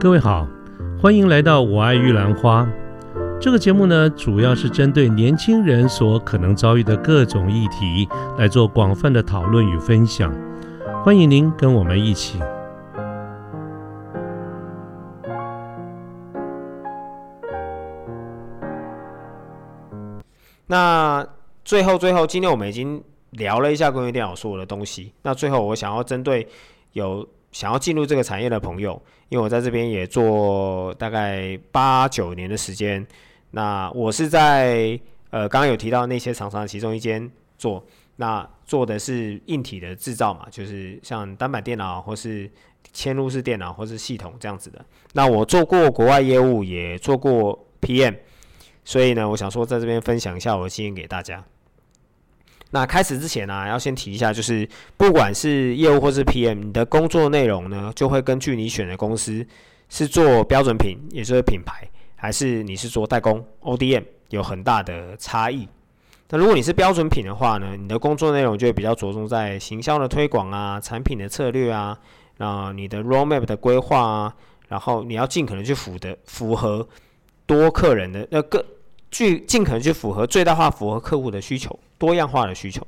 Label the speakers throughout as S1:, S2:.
S1: 各位好，欢迎来到我爱玉兰花。这个节目呢，主要是针对年轻人所可能遭遇的各种议题来做广泛的讨论与分享。欢迎您跟我们一起。
S2: 那最后，最后，今天我们已经聊了一下关于电脑所有的东西。那最后，我想要针对有想要进入这个产业的朋友，因为我在这边也做大概八九年的时间。那我是在呃刚刚有提到那些厂商其中一间做，那做的是硬体的制造嘛，就是像单板电脑或是嵌入式电脑或是系统这样子的。那我做过国外业务，也做过 PM，所以呢，我想说在这边分享一下我的经验给大家。那开始之前呢，要先提一下，就是不管是业务或是 PM，你的工作内容呢，就会根据你选的公司是做标准品，也就是品牌，还是你是做代工 ODM，有很大的差异。那如果你是标准品的话呢，你的工作内容就会比较着重在行销的推广啊、产品的策略啊、啊你的 roadmap 的规划啊，然后你要尽可能去符的符合多客人的那个。去尽可能去符合最大化符合客户的需求，多样化的需求。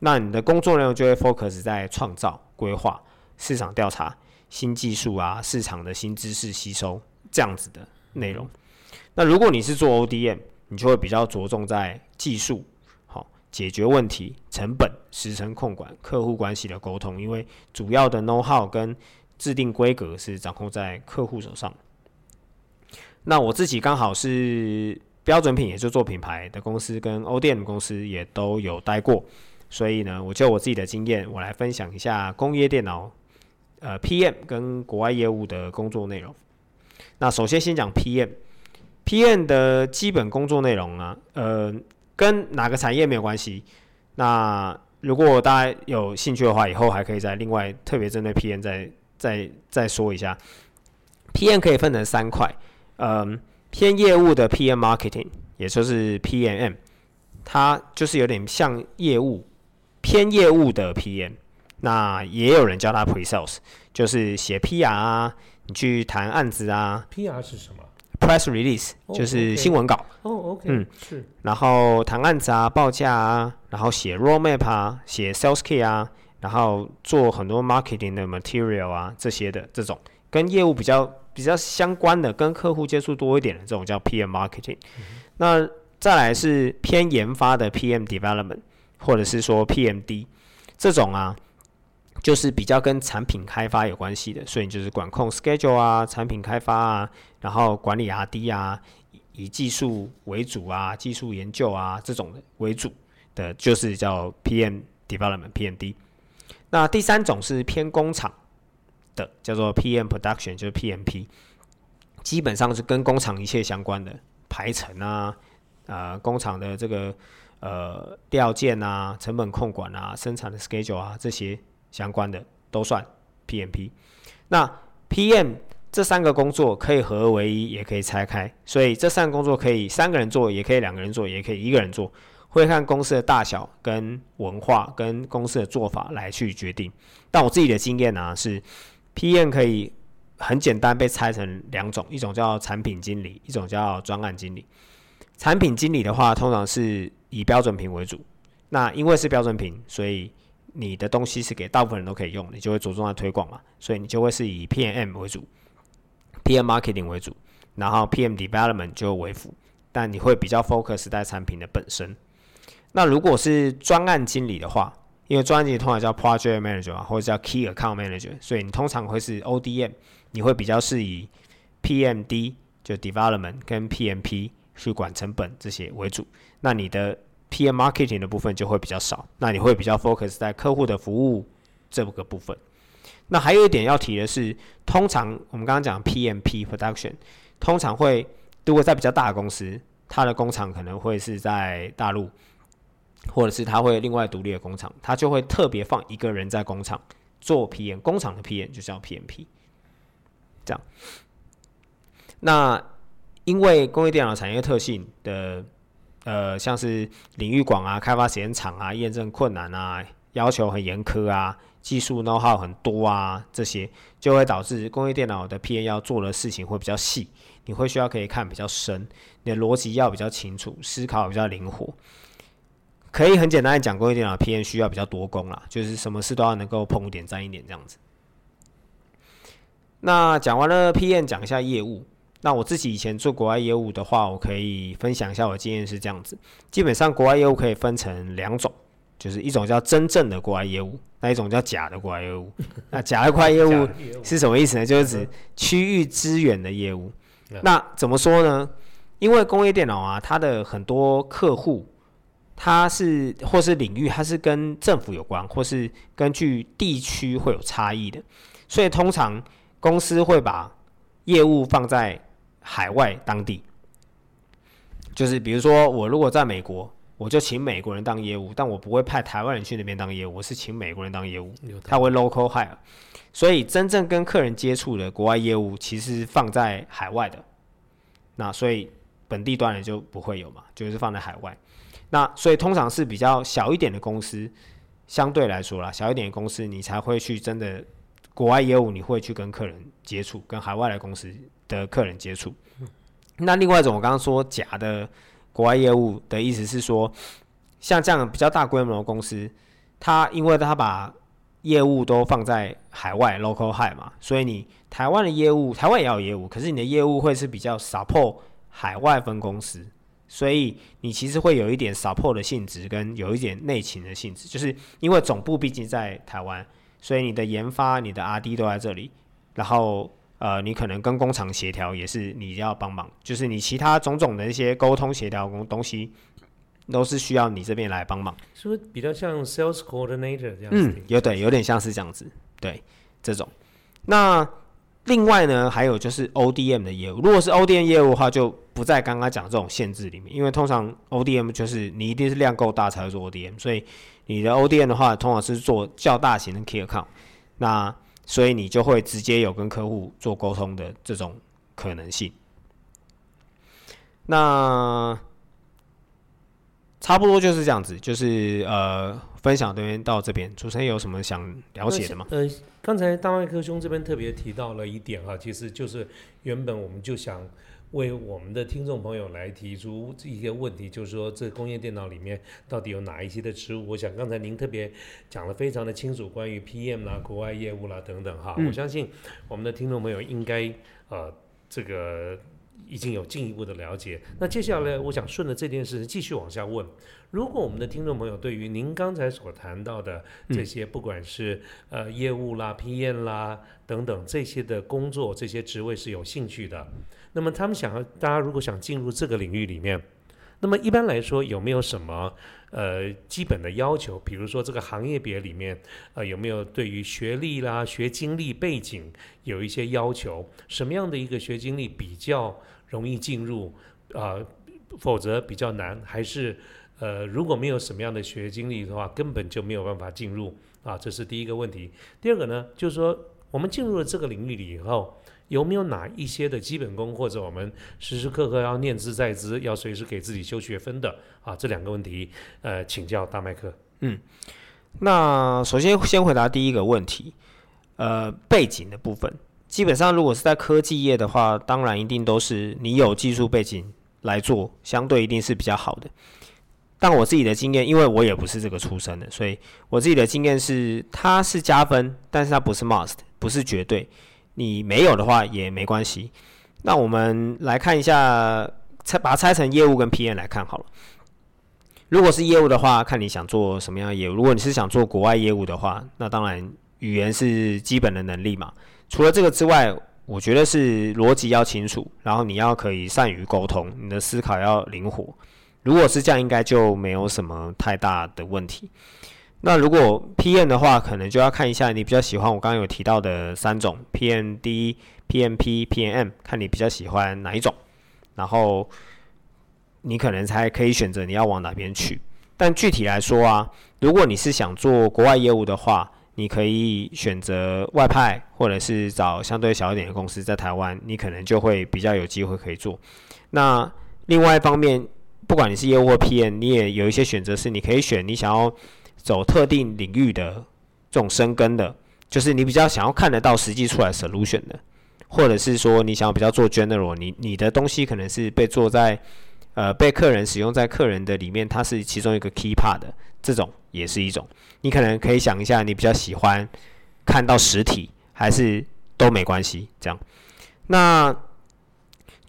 S2: 那你的工作内容就会 focus 在创造、规划、市场调查、新技术啊、市场的新知识吸收这样子的内容。那如果你是做 ODM，你就会比较着重在技术，好解决问题、成本、时程控管、客户关系的沟通，因为主要的 know how 跟制定规格是掌控在客户手上。那我自己刚好是。标准品也就做品牌的公司跟 ODM 公司也都有待过，所以呢，我就我自己的经验，我来分享一下工业电脑呃 PM 跟国外业务的工作内容。那首先先讲 PM，PM 的基本工作内容呢，呃，跟哪个产业没有关系。那如果大家有兴趣的话，以后还可以再另外特别针对 PM 再再再说一下。PM 可以分成三块，嗯。偏业务的 PM Marketing，也就是 PMM，它就是有点像业务偏业务的 PM。那也有人叫它 Pre Sales，就是写 PR 啊，你去谈案子啊。
S1: PR 是什么
S2: ？Press Release 就是新闻稿。
S1: 哦，OK，嗯，是。
S2: 然后谈案子啊，报价啊，然后写 Roadmap 啊，写 Sales Key 啊，然后做很多 Marketing 的 Material 啊，这些的这种跟业务比较。比较相关的，跟客户接触多一点的这种叫 PM marketing。那再来是偏研发的 PM development，或者是说 PMD 这种啊，就是比较跟产品开发有关系的，所以就是管控 schedule 啊，产品开发啊，然后管理 RD 啊，以技术为主啊，技术研究啊这种的为主的，就是叫 PM development PMD。那第三种是偏工厂。的叫做 PM Production，就是 PMP，基本上是跟工厂一切相关的排程啊，呃，工厂的这个呃调件啊、成本控管啊、生产的 schedule 啊这些相关的都算 PMP。那 PM 这三个工作可以合为一，也可以拆开，所以这三个工作可以三个人做，也可以两个人做，也可以一个人做，会看公司的大小、跟文化、跟公司的做法来去决定。但我自己的经验呢是。PM 可以很简单被拆成两种，一种叫产品经理，一种叫专案经理。产品经理的话，通常是以标准品为主。那因为是标准品，所以你的东西是给大部分人都可以用，你就会着重在推广嘛，所以你就会是以 PM 为主，PM marketing 为主，然后 PM development 就为辅，但你会比较 focus 在产品的本身。那如果是专案经理的话，因为专辑通常叫 project manager，或者叫 key account manager，所以你通常会是 ODM，你会比较是以 PMD 就 development 跟 PMP 去管成本这些为主。那你的 PM marketing 的部分就会比较少，那你会比较 focus 在客户的服务这个部分。那还有一点要提的是，通常我们刚刚讲 PMP production，通常会如果在比较大的公司，它的工厂可能会是在大陆。或者是他会另外独立的工厂，他就会特别放一个人在工厂做 P N，工厂的 P N 就叫 PMP。这样，那因为工业电脑产业特性的，呃，像是领域广啊、开发时间长啊、验证困难啊、要求很严苛啊，技术 know how 很多啊，这些就会导致工业电脑的 P N 要做的事情会比较细，你会需要可以看比较深，你的逻辑要比较清楚，思考比较灵活。可以很简单的讲，工业电脑，P N 需要比较多功啦，就是什么事都要能够碰一点沾一点这样子。那讲完了 P N，讲一下业务。那我自己以前做国外业务的话，我可以分享一下我的经验是这样子。基本上国外业务可以分成两种，就是一种叫真正的国外业务，那一种叫假的国外业务。那假的国外业务是什么意思呢？就是指区域资源的业务。那怎么说呢？因为工业电脑啊，它的很多客户，它是或是领域，它是跟政府有关，或是根据地区会有差异的，所以通常公司会把业务放在海外当地，就是比如说我如果在美国，我就请美国人当业务，但我不会派台湾人去那边当业务，我是请美国人当业务，他会 local hire。所以真正跟客人接触的国外业务，其实放在海外的，那所以本地端的就不会有嘛，就是放在海外。那所以通常是比较小一点的公司，相对来说啦，小一点的公司你才会去真的国外业务，你会去跟客人接触，跟海外的公司的客人接触。那另外一种我刚刚说假的国外业务的意思是说，像这样比较大规模的公司，它因为它把业务都放在海外 local high 嘛，所以你台湾的业务，台湾也要业务，可是你的业务会是比较 support 海外分公司，所以你其实会有一点 support 的性质，跟有一点内勤的性质，就是因为总部毕竟在台湾，所以你的研发、你的 R&D 都在这里，然后呃，你可能跟工厂协调也是你要帮忙，就是你其他种种的一些沟通协调工东西。都是需要你这边来帮忙，
S1: 是不是比较像 sales coordinator 这样子？
S2: 嗯，有对，有点像是这样子，对这种。那另外呢，还有就是 ODM 的业务。如果是 ODM 业务的话，就不在刚刚讲这种限制里面，因为通常 ODM 就是你一定是量够大才会做 ODM，所以你的 ODM 的话，通常是做较大型的 key account，那所以你就会直接有跟客户做沟通的这种可能性。那差不多就是这样子，就是呃，分享这边到这边，主持人有什么想了解的吗？
S1: 呃，刚才大麦克兄这边特别提到了一点哈，其实就是原本我们就想为我们的听众朋友来提出一个问题，就是说这工业电脑里面到底有哪一些的职务？我想刚才您特别讲的非常的清楚，关于 PM 啦、国外业务啦等等哈，我相信我们的听众朋友应该呃这个。已经有进一步的了解。那接下来，我想顺着这件事继续往下问：如果我们的听众朋友对于您刚才所谈到的这些，不管是呃业务啦、PM 啦等等这些的工作、这些职位是有兴趣的，那么他们想要，大家如果想进入这个领域里面，那么一般来说有没有什么呃基本的要求？比如说这个行业别里面，呃有没有对于学历啦、学经历背景有一些要求？什么样的一个学经历比较？容易进入啊，否则比较难。还是呃，如果没有什么样的学经历的话，根本就没有办法进入啊。这是第一个问题。第二个呢，就是说我们进入了这个领域里以后，有没有哪一些的基本功，或者我们时时刻刻要念兹在兹，要随时给自己修学分的啊？这两个问题，呃，请教大麦克。
S2: 嗯，那首先先回答第一个问题，呃，背景的部分。基本上，如果是在科技业的话，当然一定都是你有技术背景来做，相对一定是比较好的。但我自己的经验，因为我也不是这个出身的，所以我自己的经验是，它是加分，但是它不是 must，不是绝对。你没有的话也没关系。那我们来看一下，拆把它拆成业务跟 PM 来看好了。如果是业务的话，看你想做什么样的业务。如果你是想做国外业务的话，那当然语言是基本的能力嘛。除了这个之外，我觉得是逻辑要清楚，然后你要可以善于沟通，你的思考要灵活。如果是这样，应该就没有什么太大的问题。那如果 P N 的话，可能就要看一下你比较喜欢我刚刚有提到的三种 PMD、PMP、PM，看你比较喜欢哪一种，然后你可能才可以选择你要往哪边去。但具体来说啊，如果你是想做国外业务的话，你可以选择外派，或者是找相对小一点的公司在台湾，你可能就会比较有机会可以做。那另外一方面，不管你是业务或 P N，你也有一些选择，是你可以选你想要走特定领域的这种深耕的，就是你比较想要看得到实际出来 solution 的，或者是说你想要比较做 general，你你的东西可能是被做在呃被客人使用在客人的里面，它是其中一个 key part 的，这种也是一种。你可能可以想一下，你比较喜欢看到实体，还是都没关系这样。那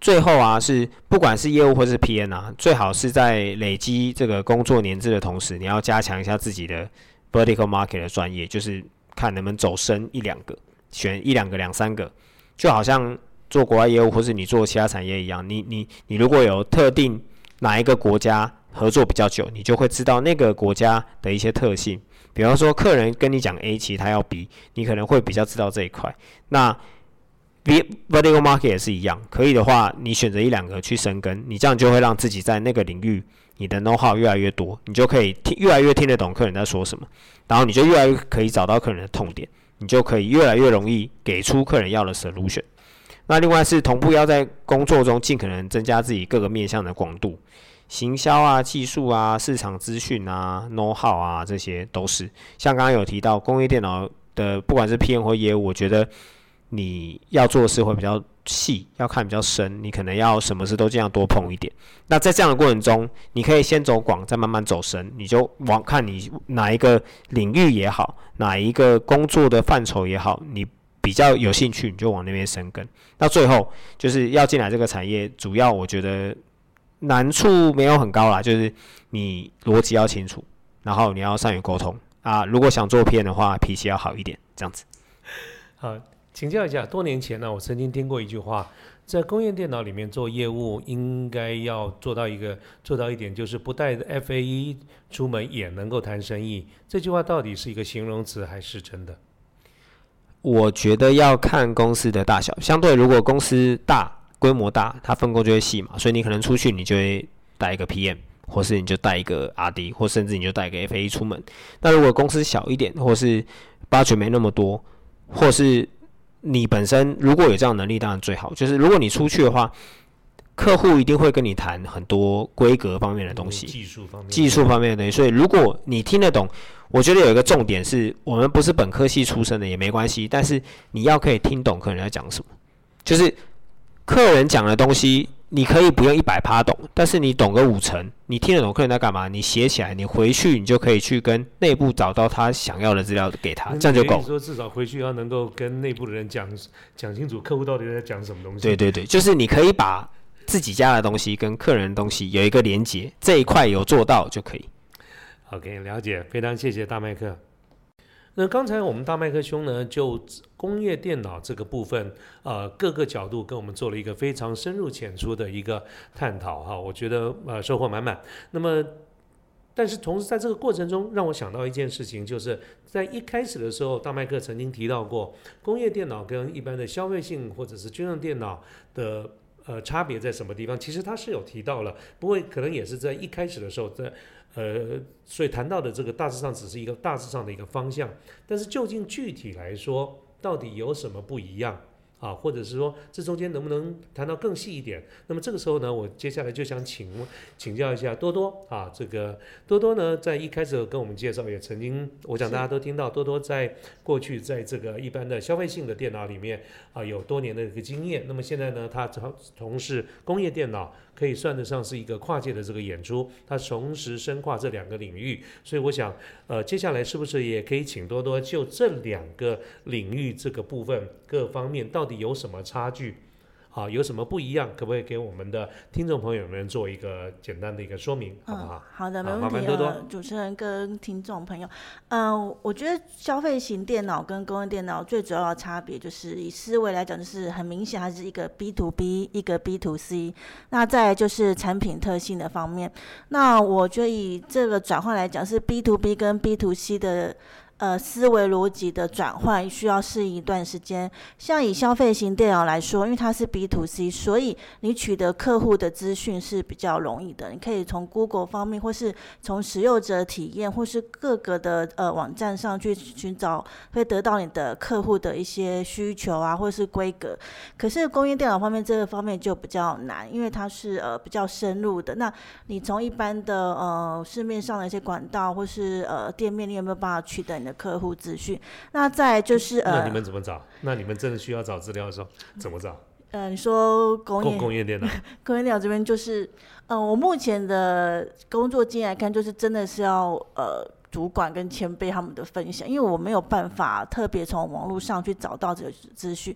S2: 最后啊，是不管是业务或是 PM 啊，最好是在累积这个工作年资的同时，你要加强一下自己的 vertical market 的专业，就是看能不能走深一两个，选一两个、两三个，就好像做国外业务或是你做其他产业一样，你你你如果有特定哪一个国家合作比较久，你就会知道那个国家的一些特性，比方说客人跟你讲 A，其实他要 B，你可能会比较知道这一块。那 vertical market 也是一样，可以的话，你选择一两个去深耕，你这样就会让自己在那个领域，你的 know how 越来越多，你就可以听越来越听得懂客人在说什么，然后你就越来越可以找到客人的痛点，你就可以越来越容易给出客人要的 solution。那另外是同步要在工作中尽可能增加自己各个面向的广度，行销啊、技术啊、市场资讯啊、know how 啊，这些都是。像刚刚有提到工业电脑的，不管是 PM 或业务，我觉得。你要做的事会比较细，要看比较深，你可能要什么事都尽量多碰一点。那在这样的过程中，你可以先走广，再慢慢走深。你就往看你哪一个领域也好，哪一个工作的范畴也好，你比较有兴趣，你就往那边深耕。那最后就是要进来这个产业，主要我觉得难处没有很高啦，就是你逻辑要清楚，然后你要善于沟通啊。如果想做片的话，脾气要好一点，这样子。
S1: 好。请教一下，多年前呢，我曾经听过一句话，在工业电脑里面做业务，应该要做到一个做到一点，就是不带 F A E 出门也能够谈生意。这句话到底是一个形容词还是真的？
S2: 我觉得要看公司的大小。相对，如果公司大、规模大，它分工就会细嘛，所以你可能出去，你就会带一个 P M，或是你就带一个 R D，或甚至你就带一个 F A E 出门。那如果公司小一点，或是 budget 没那么多，或是你本身如果有这样能力，当然最好。就是如果你出去的话，客户一定会跟你谈很多规格方面的东西，
S1: 技术方面，
S2: 技术方面的东西。所以如果你听得懂，我觉得有一个重点是，我们不是本科系出身的也没关系，但是你要可以听懂客人在讲什么，就是客人讲的东西。你可以不用一百趴懂，但是你懂个五成，你听得懂客人在干嘛？你写起来，你回去你就可以去跟内部找到他想要的资料给他，这样就够。
S1: 说至少回去要能够跟内部的人讲讲清楚客户到底在讲什么东西。
S2: 对对对，就是你可以把自己家的东西跟客人的东西有一个连接，这一块有做到就可以。
S1: OK，了解，非常谢谢大麦克。那刚才我们大麦克兄呢，就工业电脑这个部分，呃，各个角度跟我们做了一个非常深入浅出的一个探讨哈，我觉得呃收获满满。那么，但是同时在这个过程中，让我想到一件事情，就是在一开始的时候，大麦克曾经提到过，工业电脑跟一般的消费性或者是军用电脑的呃差别在什么地方？其实他是有提到了，不过可能也是在一开始的时候在。呃，所以谈到的这个大致上只是一个大致上的一个方向，但是究竟具体来说，到底有什么不一样？啊，或者是说这中间能不能谈到更细一点？那么这个时候呢，我接下来就想请请教一下多多啊，这个多多呢，在一开始跟我们介绍，也曾经，我想大家都听到，多多在过去在这个一般的消费性的电脑里面啊，有多年的一个经验。那么现在呢，他从从事工业电脑，可以算得上是一个跨界的这个演出，它同时深化这两个领域。所以我想，呃，接下来是不是也可以请多多就这两个领域这个部分各方面到底。有什么差距？好，有什么不一样？可不可以给我们的听众朋友们做一个简单的一个说明，好不好？
S3: 好的，没问题。主持人跟听众朋友，嗯，我觉得消费型电脑跟工业电脑最主要的差别，就是以思维来讲，就是很明显，它是一个 B to B，一个 B to C。那再就是产品特性的方面，那我觉得以这个转换来讲，是 B to B 跟 B to C 的。呃，思维逻辑的转换需要适应一段时间。像以消费型电脑来说，因为它是 B to C，所以你取得客户的资讯是比较容易的。你可以从 Google 方面，或是从使用者体验，或是各个的呃网站上去寻找，会得到你的客户的一些需求啊，或是规格。可是工业电脑方面这个方面就比较难，因为它是呃比较深入的。那你从一般的呃市面上的一些管道或是呃店面，你有没有办法取得？的客户资讯。那再就是呃
S1: 那
S3: 呃
S1: 你们怎么找？那你们真的需要找资料的时候怎么找？
S3: 呃，你说工
S1: 工
S3: 业
S1: 工业电脑
S3: 工业电脑这边就是，呃，我目前的工作经验来看，就是真的是要呃主管跟前辈他们的分享，因为我没有办法特别从网络上去找到这个资讯，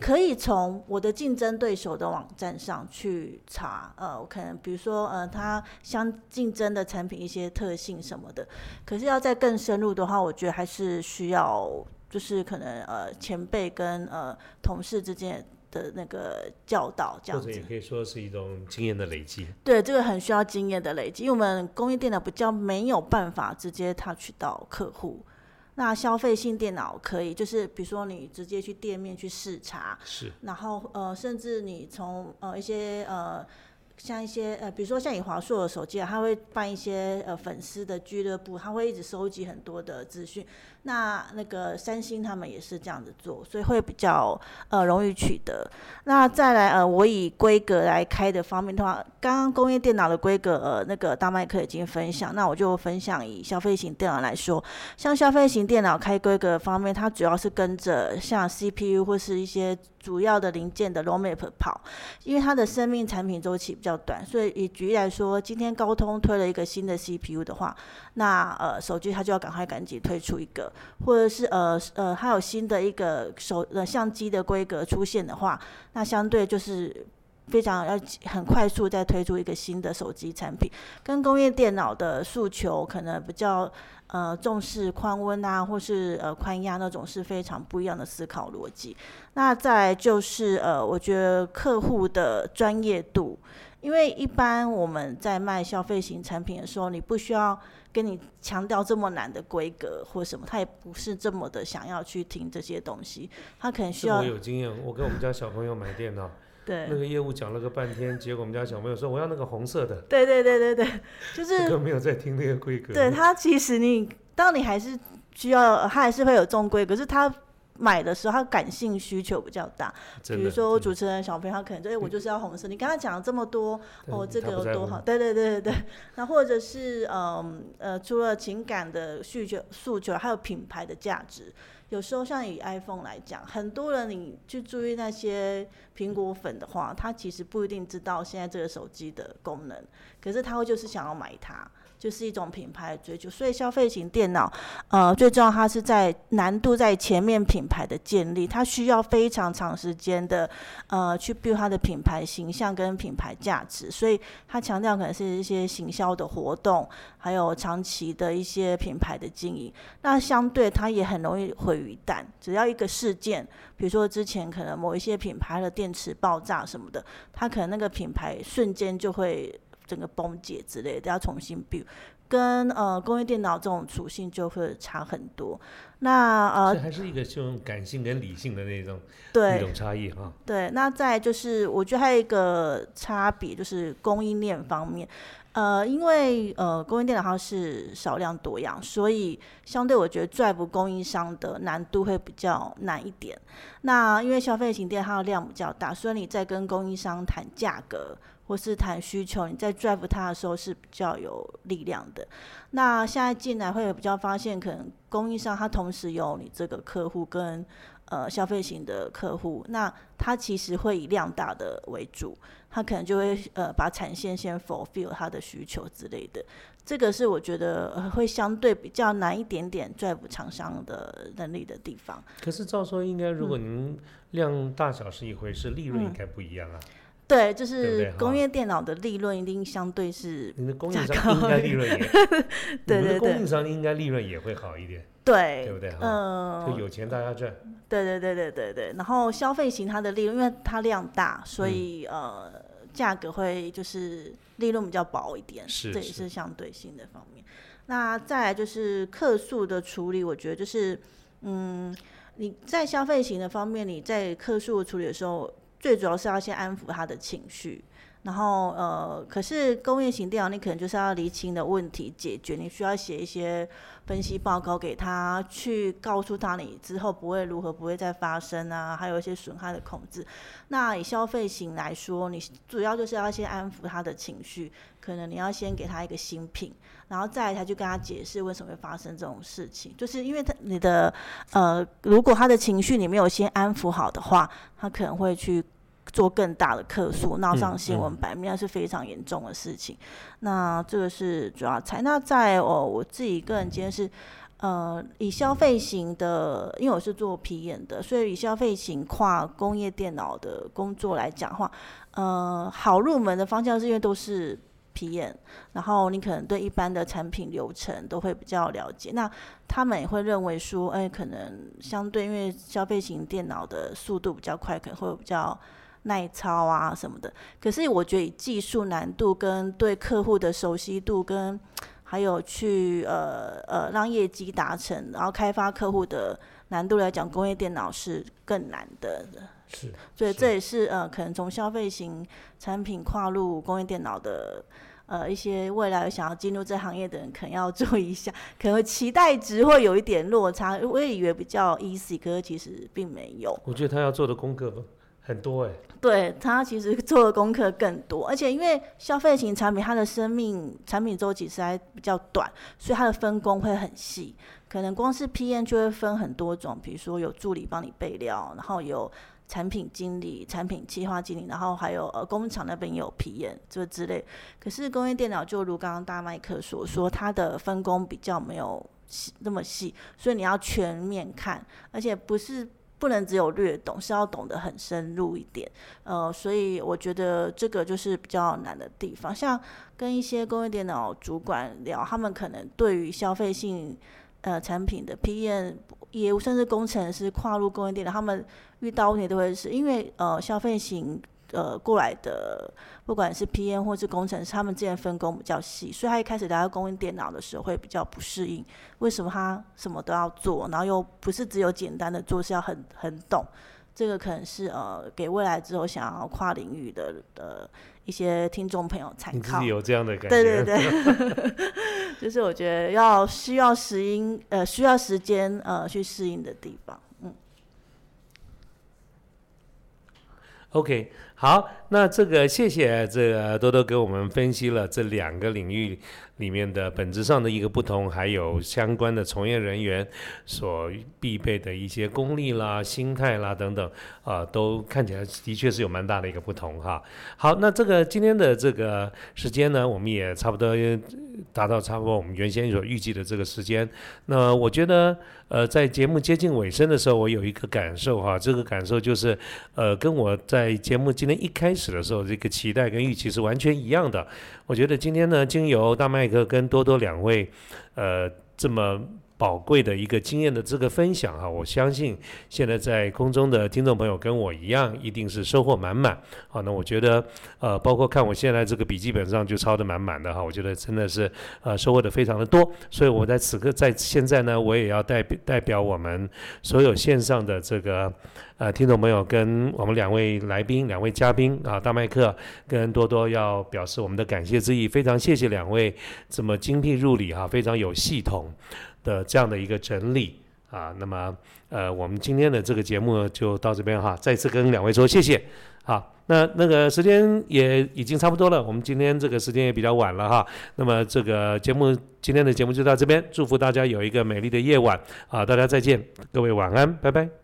S3: 可以从我的竞争对手的网站上去查，呃，我可能比如说呃，它相竞争的产品一些特性什么的。可是要再更深入的话，我觉得还是需要就是可能呃前辈跟呃同事之间的那个教导这样子
S1: 或者也。可以说是一种经验的累积。
S3: 对，这个很需要经验的累积，因为我们工业电脑比较没有办法直接 touch 到客户。那消费性电脑可以，就是比如说你直接去店面去视察，
S1: 是
S3: 然后呃，甚至你从呃一些呃，像一些呃，比如说像以华硕的手机啊，他会办一些呃粉丝的俱乐部，他会一直收集很多的资讯。那那个三星他们也是这样子做，所以会比较呃容易取得。那再来呃，我以规格来开的方面的话，刚刚工业电脑的规格呃那个大麦克已经分享，那我就分享以消费型电脑来说，像消费型电脑开规格方面，它主要是跟着像 CPU 或是一些主要的零件的 ROMAP 跑，因为它的生命产品周期比较短，所以以举例来说，今天高通推了一个新的 CPU 的话，那呃手机它就要赶快赶紧推出一个，或者是呃呃还有新的一个手呃相机的规格出现的话，那相对就是。非常要很快速再推出一个新的手机产品，跟工业电脑的诉求可能比较呃重视宽温啊，或是呃宽压那种是非常不一样的思考逻辑。那再就是呃，我觉得客户的专业度，因为一般我们在卖消费型产品的时候，你不需要跟你强调这么难的规格或什么，他也不是这么的想要去听这些东西，他可能需要
S1: 我有经验，我跟我们家小朋友买电脑，
S3: 对那。
S1: 个业务讲了个半天，结果我们家小朋友说我要那个红色的，
S3: 对对对对对，就是
S1: 没有在听那个规格。
S3: 对他其实你，当你还是需要，他还是会有中规，可是他买的时候，他感性需求比较大。比如说主持人小朋友，他可能就哎、我就是要红色。你跟他讲了这么多，哦，这个有多好，对对对对对。那或者是嗯呃，除了情感的需求诉求，还有品牌的价值。有时候像以 iPhone 来讲，很多人你去注意那些苹果粉的话，他其实不一定知道现在这个手机的功能，可是他会就是想要买它。就是一种品牌追求，所以消费型电脑，呃，最重要它是在难度在前面品牌的建立，它需要非常长时间的，呃，去 build 它的品牌形象跟品牌价值，所以它强调可能是一些行销的活动，还有长期的一些品牌的经营。那相对它也很容易毁于一旦，只要一个事件，比如说之前可能某一些品牌的电池爆炸什么的，它可能那个品牌瞬间就会整个崩解之类的，要重新 build。跟呃工业电脑这种属性就会差很多。那呃
S1: 这还是一个这种感性跟理性的那种一
S3: 对
S1: 种差异哈。
S3: 对，那再就是我觉得还有一个差别就是供应链方面。呃，因为呃，供应电脑它是少量多样，所以相对我觉得 drive 供应商的难度会比较难一点。那因为消费型电它的量比较大，所以你在跟供应商谈价格或是谈需求，你在 drive 它的时候是比较有力量的。那现在进来会比较发现，可能供应商它同时有你这个客户跟呃消费型的客户，那他其实会以量大的为主，他可能就会呃把产线先 fulfill 他的需求之类的。这个是我觉得、呃、会相对比较难一点点 drive 厂商的能力的地方。
S1: 可是照说应该，如果
S3: 嗯
S1: 您量大小是一回事，利润应该不一样啊。
S3: 对，就
S1: 对不对？
S3: 是工业电脑的利润一定相对是
S1: 你的供应
S3: 价
S1: 商应该利润也，
S3: 对
S1: 你们的
S3: 对对。
S1: 供应商应该利润也会好一点，
S3: 对，
S1: 对不对？哈？
S3: 嗯、
S1: 就有钱大家赚，
S3: 对对对对对对，然后消费型它的利润，因为它量大，所
S1: 嗯。
S3: 以、呃价格会就是利润比较薄一点，这也
S1: 是是
S3: 是相对性的方面。那再来就是客诉的处理，我觉得就是嗯你在消费型的方面，你在客诉的处理的时候，最主要是要先安抚他的情绪。然后呃，可是工业型电脑你可能就是要厘清的问题解决，你需要写一些分析报告给他，去告诉他你之后不会如何不会再发生啊，还有一些损害的控制。那以消费型来说，你主要就是要先安抚他的情绪，可能你要先给他一个新品，然后再才去跟他解释为什么会发生这种事情，就是因为他你的呃，如果他的情绪你没有先安抚好的话，他可能会去。做更大的客诉，闹上新闻版面，那是非常严重的事情。那这个是主要才。那在哦，我自己个人今天是，呃，以消费型的，因为我是做皮演的，所以以消费型跨工业电脑的工作来讲话，呃，好入门的方向是因为都是皮演，然后你可能对一般的产品流程都会比较了解。那他们也会认为说，哎，可能相对因为消费型电脑的速度比较快，可能会比较。耐操啊什么的，可是我觉得以技术难度跟对客户的熟悉度跟还有去呃呃让业绩达成，然后开发客户的难度来讲，工业电脑是更难的。
S1: 是，
S3: 所以这也是呃可能从消费型产品跨入工业电脑的呃一些未来想要进入这行业的人，可能要注意一下，可能期待值会有一点落差。我也以为比较 easy，可是其实并没有。
S1: 我觉得他要做的功课吧。很多哎，
S3: 对他其实做的功课更多，而且因为消费型产品，它的生命产品周期实在比较短，所以它的分工会很细。可能光是 PM 就会分很多种，比如说有助理帮你备料，然后有产品经理、产品计划经理，然后还有呃工厂那边也有 PM 这之类。可是工业电脑就如刚刚大麦克所说，它的分工比较没有那么细，所以你要全面看，而且不是。不能只有略懂，是要懂得很深入一点。呃，所以我觉得这个就是比较难的地方。像跟一些工业电脑主管聊，他们可能对于消费性呃产品的 PM 业务，甚至工程师跨入工业电脑，他们遇到问题都会是因为呃消费型。呃，过来的不管是 PM 或是工程师，他们之间分工比较细，所以他一开始来到供应电脑的时候会比较不适应。为什么他什么都要做，然后又不是只有简单的做，是要很很懂？这个可能是呃，给未来之后想要跨领域的的一些听众朋友参考。
S1: 有这样的感
S3: 觉？对对对，就是我觉得要需要时应呃需要时间呃去适应的地方。嗯。
S1: OK。好，那这个谢谢这个多多给我们分析了这两个领域里面的本质上的一个不同，还有相关的从业人员所必备的一些功力啦、心态啦等等，啊，都看起来的确是有蛮大的一个不同哈。好，那这个今天的这个时间呢，我们也差不多达到差不多我们原先所预计的这个时间。那我觉得，呃，在节目接近尾声的时候，我有一个感受哈，这个感受就是，呃，跟我在节目今天一开始的时候，这个期待跟预期是完全一样的。我觉得今天呢，经由大麦跟多多两位，呃，这么。宝贵的一个经验的这个分享哈，我相信现在在空中的听众朋友跟我一样，一定是收获满满。好，那我觉得呃，包括看我现在这个笔记本上就抄的满满的哈，我觉得真的是呃收获的非常的多。所以我在此刻在现在呢，我也要代表代表我们所有线上的这个呃听众朋友，跟我们两位来宾、两位嘉宾啊，大麦克跟多多要表示我们的感谢之意，非常谢谢两位这么精辟入理哈，非常有系统。的这样的一个整理啊，那么呃，我们今天的这个节目就到这边哈，再次跟两位说谢谢。好，那那个时间也已经差不多了，我们今天这个时间也比较晚了哈，那么这个节目今天的节目就到这边，祝福大家有一个美丽的夜晚啊，大家再见，各位晚安，拜拜。